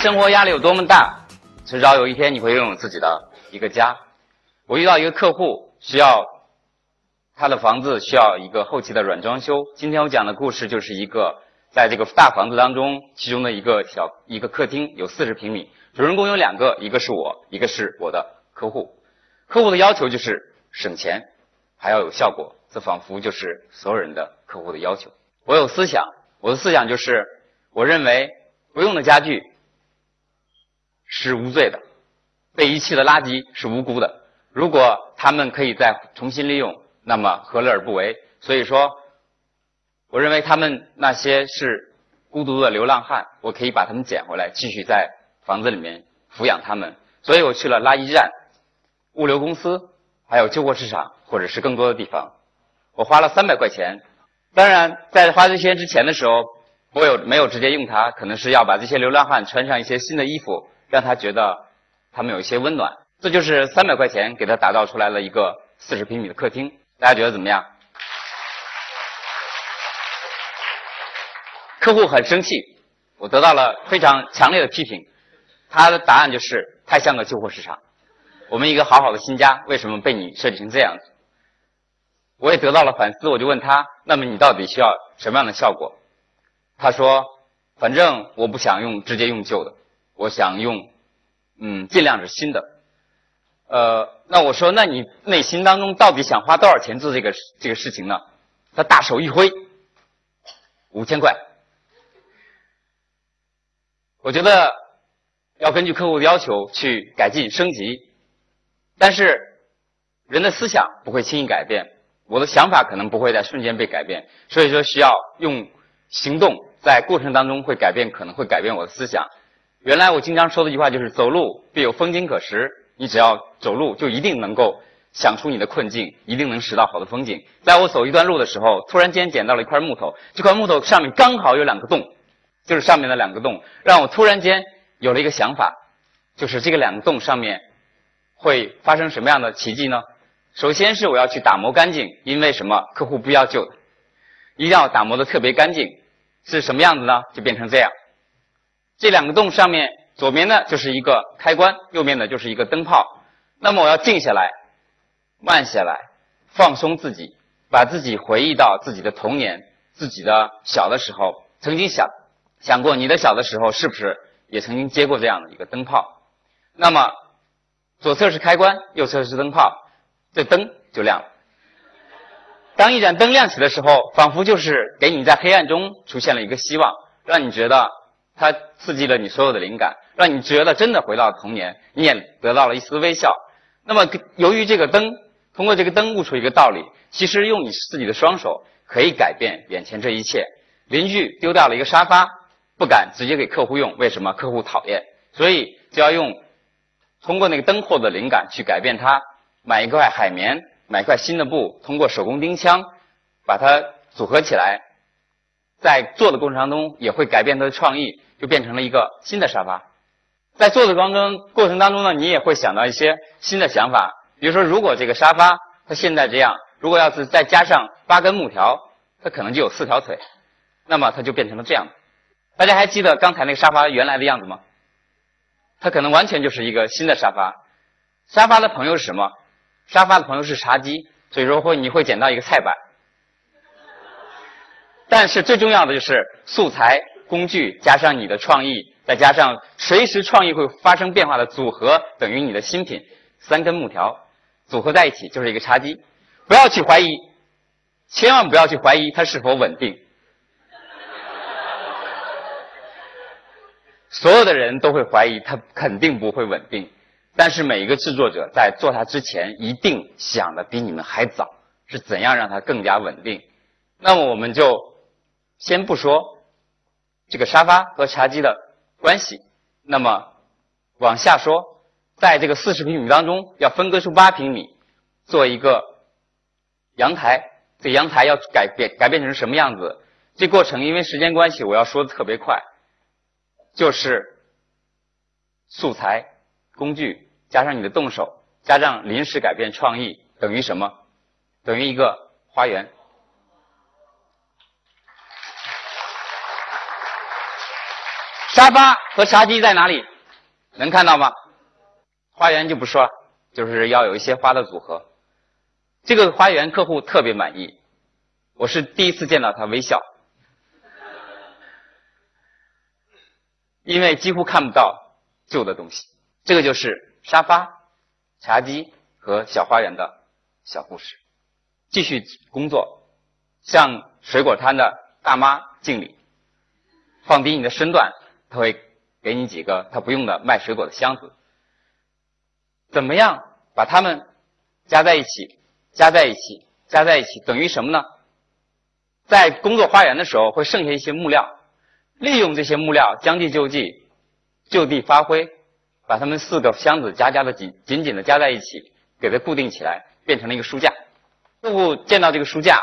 生活压力有多么大，迟早有一天你会拥有自己的一个家。我遇到一个客户，需要他的房子需要一个后期的软装修。今天我讲的故事就是一个在这个大房子当中，其中的一个小一个客厅有四十平米，主人公有两个，一个是我，一个是我的客户。客户的要求就是省钱，还要有效果，这仿佛就是所有人的客户的要求。我有思想，我的思想就是我认为不用的家具是无罪的，被遗弃的垃圾是无辜的。如果他们可以再重新利用，那么何乐而不为？所以说，我认为他们那些是孤独的流浪汉，我可以把他们捡回来，继续在房子里面抚养他们。所以我去了垃圾站、物流公司，还有旧货市场，或者是更多的地方。我花了三百块钱。当然，在花这些之前的时候，我有没有直接用它？可能是要把这些流浪汉穿上一些新的衣服，让他觉得他们有一些温暖。这就是三百块钱给他打造出来了一个四十平米的客厅，大家觉得怎么样？客户很生气，我得到了非常强烈的批评。他的答案就是太像个旧货市场。我们一个好好的新家，为什么被你设计成这样子？我也得到了反思，我就问他：那么你到底需要什么样的效果？他说：反正我不想用直接用旧的，我想用，嗯，尽量是新的。呃，那我说，那你内心当中到底想花多少钱做这个这个事情呢？他大手一挥，五千块。我觉得要根据客户的要求去改进升级，但是人的思想不会轻易改变，我的想法可能不会在瞬间被改变，所以说需要用行动，在过程当中会改变，可能会改变我的思想。原来我经常说的一句话就是“走路必有风景可识”。你只要走路，就一定能够想出你的困境，一定能拾到好的风景。在我走一段路的时候，突然间捡到了一块木头，这块木头上面刚好有两个洞，就是上面的两个洞，让我突然间有了一个想法，就是这个两个洞上面会发生什么样的奇迹呢？首先是我要去打磨干净，因为什么？客户不要旧，一定要打磨的特别干净。是什么样子呢？就变成这样，这两个洞上面。左边呢就是一个开关，右边呢就是一个灯泡。那么我要静下来，慢下来，放松自己，把自己回忆到自己的童年，自己的小的时候，曾经想想过你的小的时候是不是也曾经接过这样的一个灯泡？那么左侧是开关，右侧是灯泡，这灯就亮了。当一盏灯亮起的时候，仿佛就是给你在黑暗中出现了一个希望，让你觉得它刺激了你所有的灵感。让你觉得真的回到童年，你也得到了一丝微笑。那么，由于这个灯，通过这个灯悟出一个道理：其实用你自己的双手可以改变眼前这一切。邻居丢掉了一个沙发，不敢直接给客户用，为什么？客户讨厌，所以就要用通过那个灯获得灵感去改变它。买一块海绵，买一块新的布，通过手工钉枪把它组合起来，在做的过程当中也会改变它的创意，就变成了一个新的沙发。在做的过程过程当中呢，你也会想到一些新的想法。比如说，如果这个沙发它现在这样，如果要是再加上八根木条，它可能就有四条腿，那么它就变成了这样。大家还记得刚才那个沙发原来的样子吗？它可能完全就是一个新的沙发。沙发的朋友是什么？沙发的朋友是茶几，所以说会你会捡到一个菜板。但是最重要的就是素材、工具加上你的创意。再加上随时创意会发生变化的组合，等于你的新品。三根木条组合在一起就是一个茶几。不要去怀疑，千万不要去怀疑它是否稳定。所有的人都会怀疑它肯定不会稳定，但是每一个制作者在做它之前，一定想的比你们还早，是怎样让它更加稳定。那么我们就先不说这个沙发和茶几的。关系，那么往下说，在这个四十平米当中，要分割出八平米，做一个阳台。这阳台要改变改变成什么样子？这过程因为时间关系，我要说的特别快，就是素材、工具加上你的动手，加上临时改变创意，等于什么？等于一个花园。沙发和茶几在哪里？能看到吗？花园就不说了，就是要有一些花的组合。这个花园客户特别满意，我是第一次见到他微笑，因为几乎看不到旧的东西。这个就是沙发、茶几和小花园的小故事。继续工作，向水果摊的大妈敬礼，放低你的身段，他会给你几个他不用的卖水果的箱子。怎么样把它们加在一起？加在一起，加在一起等于什么呢？在工作花园的时候会剩下一些木料，利用这些木料将计就计，就地发挥，把它们四个箱子加加的紧紧紧的加在一起，给它固定起来，变成了一个书架。客户见到这个书架，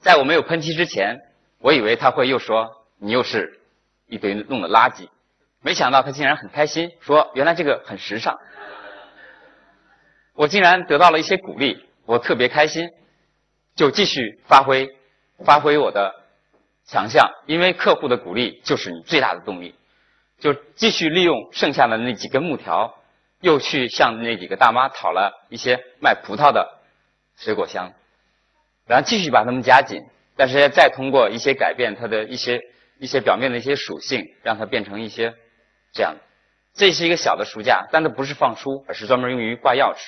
在我没有喷漆之前，我以为他会又说你又是一堆弄的垃圾，没想到他竟然很开心，说原来这个很时尚。我竟然得到了一些鼓励。我特别开心，就继续发挥，发挥我的强项，因为客户的鼓励就是你最大的动力。就继续利用剩下的那几根木条，又去向那几个大妈讨了一些卖葡萄的水果箱，然后继续把它们夹紧，但是再通过一些改变它的一些一些表面的一些属性，让它变成一些这样。这是一个小的书架，但它不是放书，而是专门用于挂钥匙。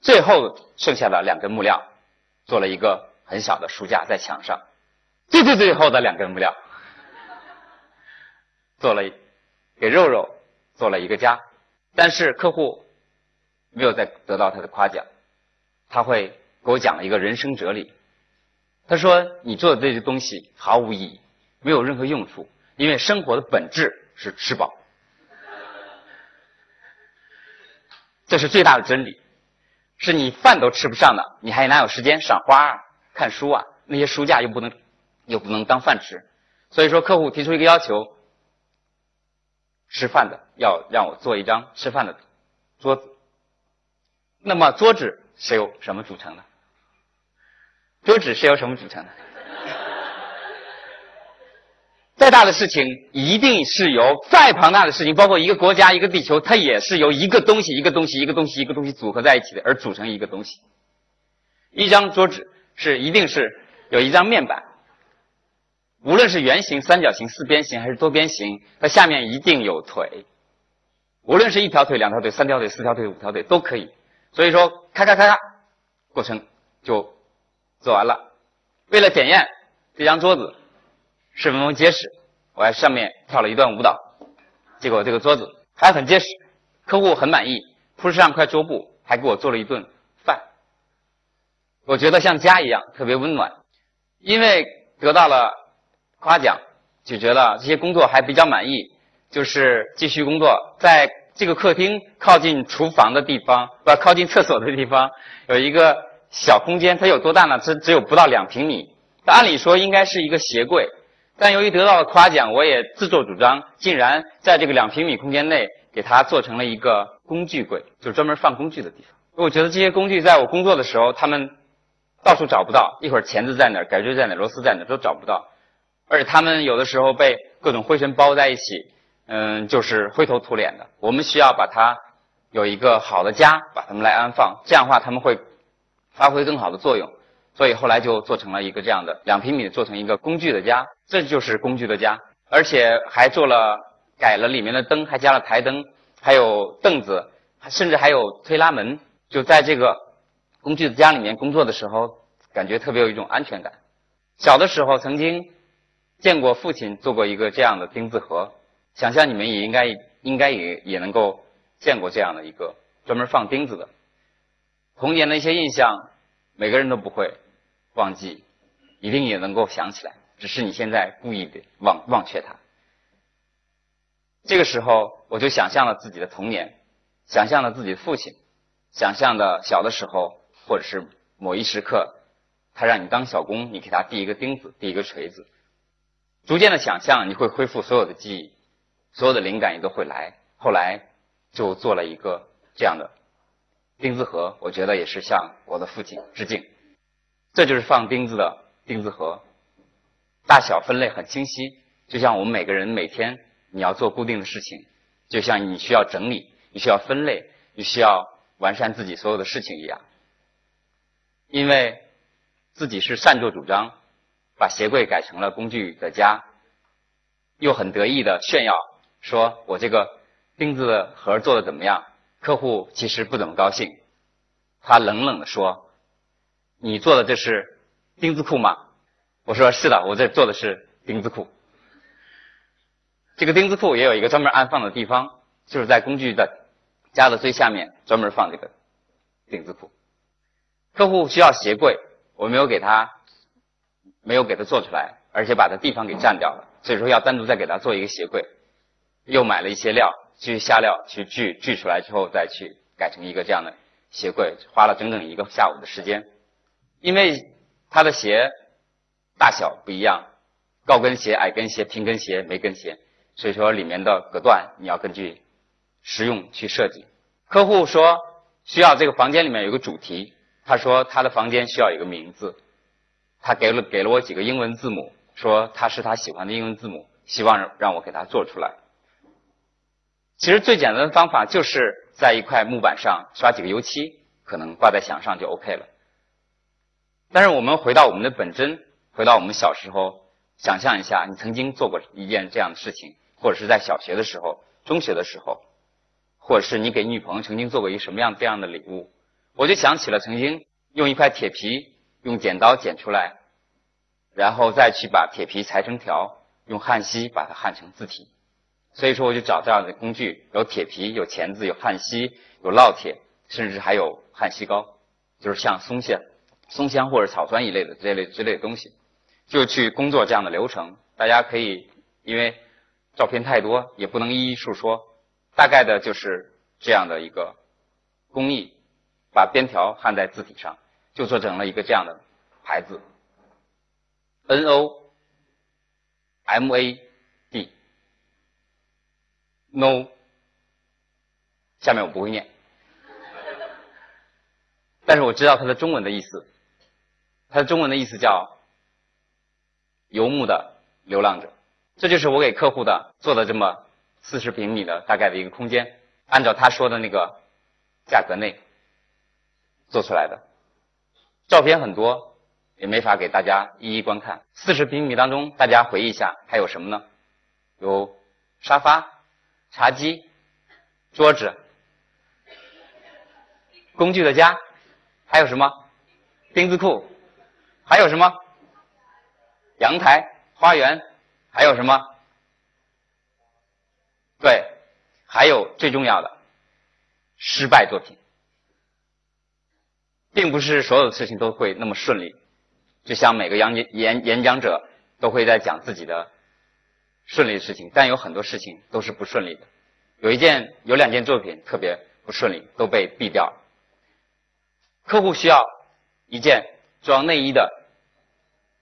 最后剩下的两根木料，做了一个很小的书架在墙上。最最最后的两根木料，做了给肉肉做了一个家。但是客户没有再得到他的夸奖，他会给我讲了一个人生哲理。他说：“你做的这些东西毫无意义，没有任何用处，因为生活的本质是吃饱。”这是最大的真理。是你饭都吃不上的，你还哪有时间赏花、啊、看书啊？那些书架又不能，又不能当饭吃。所以说，客户提出一个要求：吃饭的要让我做一张吃饭的桌子。那么桌子是由什么组成的？桌子是由什么组成的？再大的事情，一定是由再庞大的事情，包括一个国家、一个地球，它也是由一个东西、一个东西、一个东西、一个东西组合在一起的，而组成一个东西。一张桌子是一定是有一张面板，无论是圆形、三角形、四边形还是多边形，它下面一定有腿。无论是一条腿、两条腿、三条腿、四条腿、五条腿都可以。所以说，咔咔咔咔，过程就做完了。为了检验这张桌子。是否结实？我在上面跳了一段舞蹈，结果这个桌子还很结实，客户很满意，铺上块桌布，还给我做了一顿饭。我觉得像家一样，特别温暖。因为得到了夸奖，就觉得这些工作还比较满意，就是继续工作。在这个客厅靠近厨房的地方，不靠近厕所的地方，有一个小空间，它有多大呢？只只有不到两平米。按理说应该是一个鞋柜。但由于得到了夸奖，我也自作主张，竟然在这个两平米空间内给它做成了一个工具柜，就是专门放工具的地方。我觉得这些工具在我工作的时候，他们到处找不到，一会儿钳子在哪儿，改锥在哪儿，螺丝在哪儿都找不到，而且他们有的时候被各种灰尘包在一起，嗯，就是灰头土脸的。我们需要把它有一个好的家，把它们来安放，这样的话他们会发挥更好的作用。所以后来就做成了一个这样的两平米，做成一个工具的家，这就是工具的家，而且还做了改了里面的灯，还加了台灯，还有凳子，甚至还有推拉门。就在这个工具的家里面工作的时候，感觉特别有一种安全感。小的时候曾经见过父亲做过一个这样的钉子盒，想象你们也应该应该也也能够见过这样的一个专门放钉子的。童年的一些印象，每个人都不会。忘记，一定也能够想起来，只是你现在故意的忘忘却它。这个时候，我就想象了自己的童年，想象了自己的父亲，想象的小的时候，或者是某一时刻，他让你当小工，你给他递一个钉子，递一个锤子，逐渐的想象，你会恢复所有的记忆，所有的灵感也都会来。后来就做了一个这样的钉子盒，我觉得也是向我的父亲致敬。这就是放钉子的钉子盒，大小分类很清晰，就像我们每个人每天你要做固定的事情，就像你需要整理、你需要分类、你需要完善自己所有的事情一样。因为自己是擅作主张，把鞋柜改成了工具的家，又很得意的炫耀说：“我这个钉子盒做的怎么样？”客户其实不怎么高兴，他冷冷的说：“你做的这是钉子裤吗？”我说：“是的，我这做的是钉子裤。”这个钉子裤也有一个专门安放的地方，就是在工具的家的最下面，专门放这个钉子裤。客户需要鞋柜，我没有给他，没有给他做出来，而且把他地方给占掉了，所以说要单独再给他做一个鞋柜。又买了一些料，去下料，去锯锯出来之后，再去改成一个这样的鞋柜，花了整整一个下午的时间。因为他的鞋大小不一样，高跟鞋、矮跟鞋、平跟鞋、没跟鞋。所以说里面的隔断你要根据实用去设计。客户说需要这个房间里面有个主题，他说他的房间需要一个名字，他给了给了我几个英文字母，说他是他喜欢的英文字母，希望让我给他做出来。其实最简单的方法就是在一块木板上刷几个油漆，可能挂在墙上就 OK 了。但是我们回到我们的本真，回到我们小时候，想象一下，你曾经做过一件这样的事情。或者是在小学的时候、中学的时候，或者是你给女朋友曾经做过一个什么样这样的礼物，我就想起了曾经用一块铁皮，用剪刀剪出来，然后再去把铁皮裁成条，用焊锡把它焊成字体。所以说，我就找这样的工具，有铁皮、有钳子、有焊锡、有烙铁，甚至还有焊锡膏，就是像松香、松香或者草酸一类的这类之类的东西，就去工作这样的流程。大家可以因为。照片太多，也不能一一述说。大概的就是这样的一个工艺，把边条焊在字体上，就做成了一个这样的牌子：N O M A D No。下面我不会念，但是我知道它的中文的意思。它的中文的意思叫“游牧的流浪者”。这就是我给客户的做的这么四十平米的大概的一个空间，按照他说的那个价格内做出来的。照片很多，也没法给大家一一观看。四十平米当中，大家回忆一下还有什么呢？有沙发、茶几、桌子、工具的家，还有什么？钉子裤，还有什么？阳台、花园。还有什么？对，还有最重要的失败作品，并不是所有的事情都会那么顺利。就像每个演演演讲者都会在讲自己的顺利的事情，但有很多事情都是不顺利的。有一件、有两件作品特别不顺利，都被毙掉了。客户需要一件装内衣的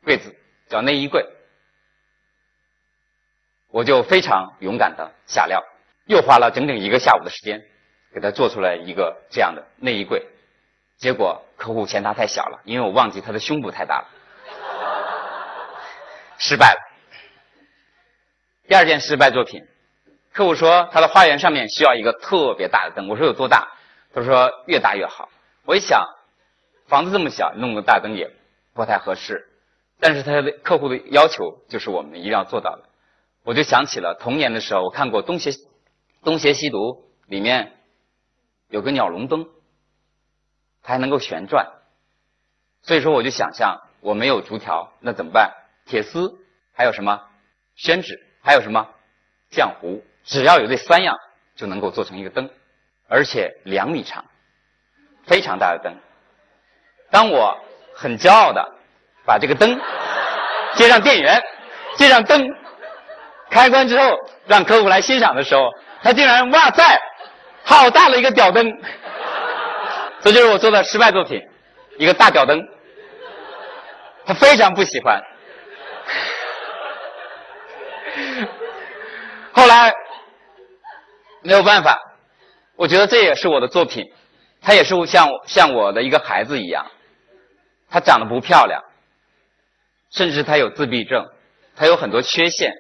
柜子，叫内衣柜。我就非常勇敢的下料，又花了整整一个下午的时间，给他做出来一个这样的内衣柜。结果客户嫌它太小了，因为我忘记他的胸部太大了，失败了。第二件失败作品，客户说他的花园上面需要一个特别大的灯。我说有多大？他说越大越好。我一想，房子这么小，弄个大灯也不太合适。但是他的客户的要求就是我们一定要做到的。我就想起了童年的时候，我看过《东邪东邪西毒》，里面有个鸟笼灯，它还能够旋转。所以说，我就想象我没有竹条，那怎么办？铁丝，还有什么？宣纸，还有什么？浆糊。只要有这三样，就能够做成一个灯，而且两米长，非常大的灯。当我很骄傲的把这个灯接上电源，接上灯。开关之后，让客户来欣赏的时候，他竟然哇塞，好大的一个吊灯！这就是我做的失败作品，一个大吊灯。他非常不喜欢。后来没有办法，我觉得这也是我的作品，他也是像像我的一个孩子一样，他长得不漂亮，甚至他有自闭症，他有很多缺陷。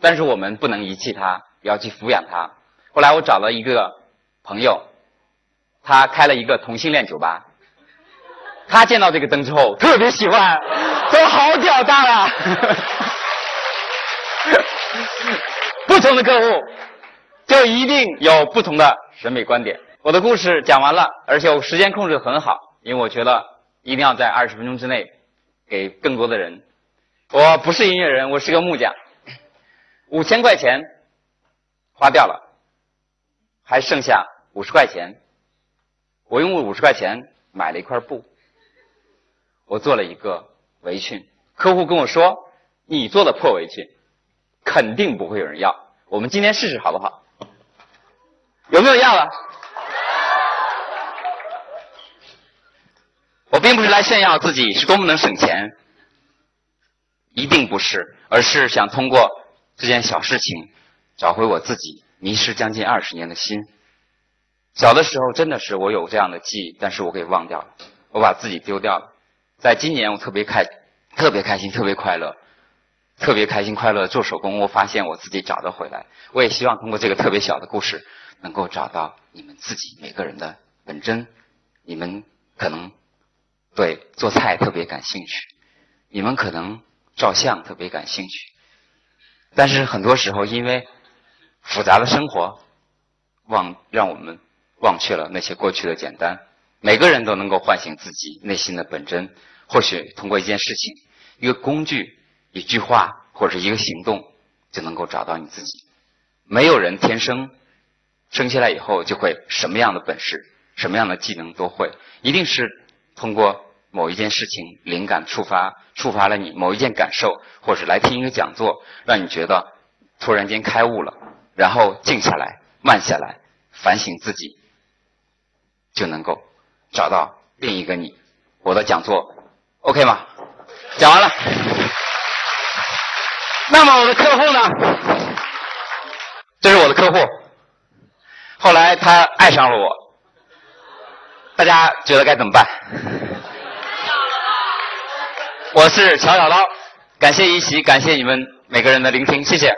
但是我们不能遗弃他，要去抚养他。后来我找了一个朋友，他开了一个同性恋酒吧。他见到这个灯之后特别喜欢，说好屌大啊！不同的客户就一定有不同的审美观点。我的故事讲完了，而且我时间控制的很好，因为我觉得一定要在二十分钟之内给更多的人。我不是音乐人，我是个木匠。五千块钱花掉了，还剩下五十块钱。我用五十块钱买了一块布。我做了一个围裙，客户跟我说：“你做的破围裙，肯定不会有人要。我们今天试试好不好？有没有要的？”我并不是来炫耀自己是多么能省钱，一定不是，而是想通过这件小事情找回我自己迷失将近二十年的心。小的时候真的是我有这样的记忆，但是我给忘掉了，我把自己丢掉了。在今年，我特别开，特别开心，特别快乐，特别开心快乐做手工。我发现我自己找得回来。我也希望通过这个特别小的故事，能够找到你们自己每个人的本真。你们可能对做菜特别感兴趣，你们可能照相特别感兴趣，但是很多时候因为复杂的生活，忘让我们忘却了那些过去的简单。每个人都能够唤醒自己内心的本真。或许通过一件事情、一个工具、一句话或者一个行动，就能够找到你自己。没有人天生生下来以后就会什么样的本事、什么样的技能都会，一定是通过某一件事情灵感触发，触发了你某一件感受，或是来听一个讲座，让你觉得突然间开悟了，然后静下来、慢下来，反省自己，就能够找到另一个你。我的讲座。OK 吗？讲完了。那么我的客户呢？这是我的客户。后来他爱上了我。大家觉得该怎么办？我是乔小刀，感谢一席，感谢你们每个人的聆听，谢谢。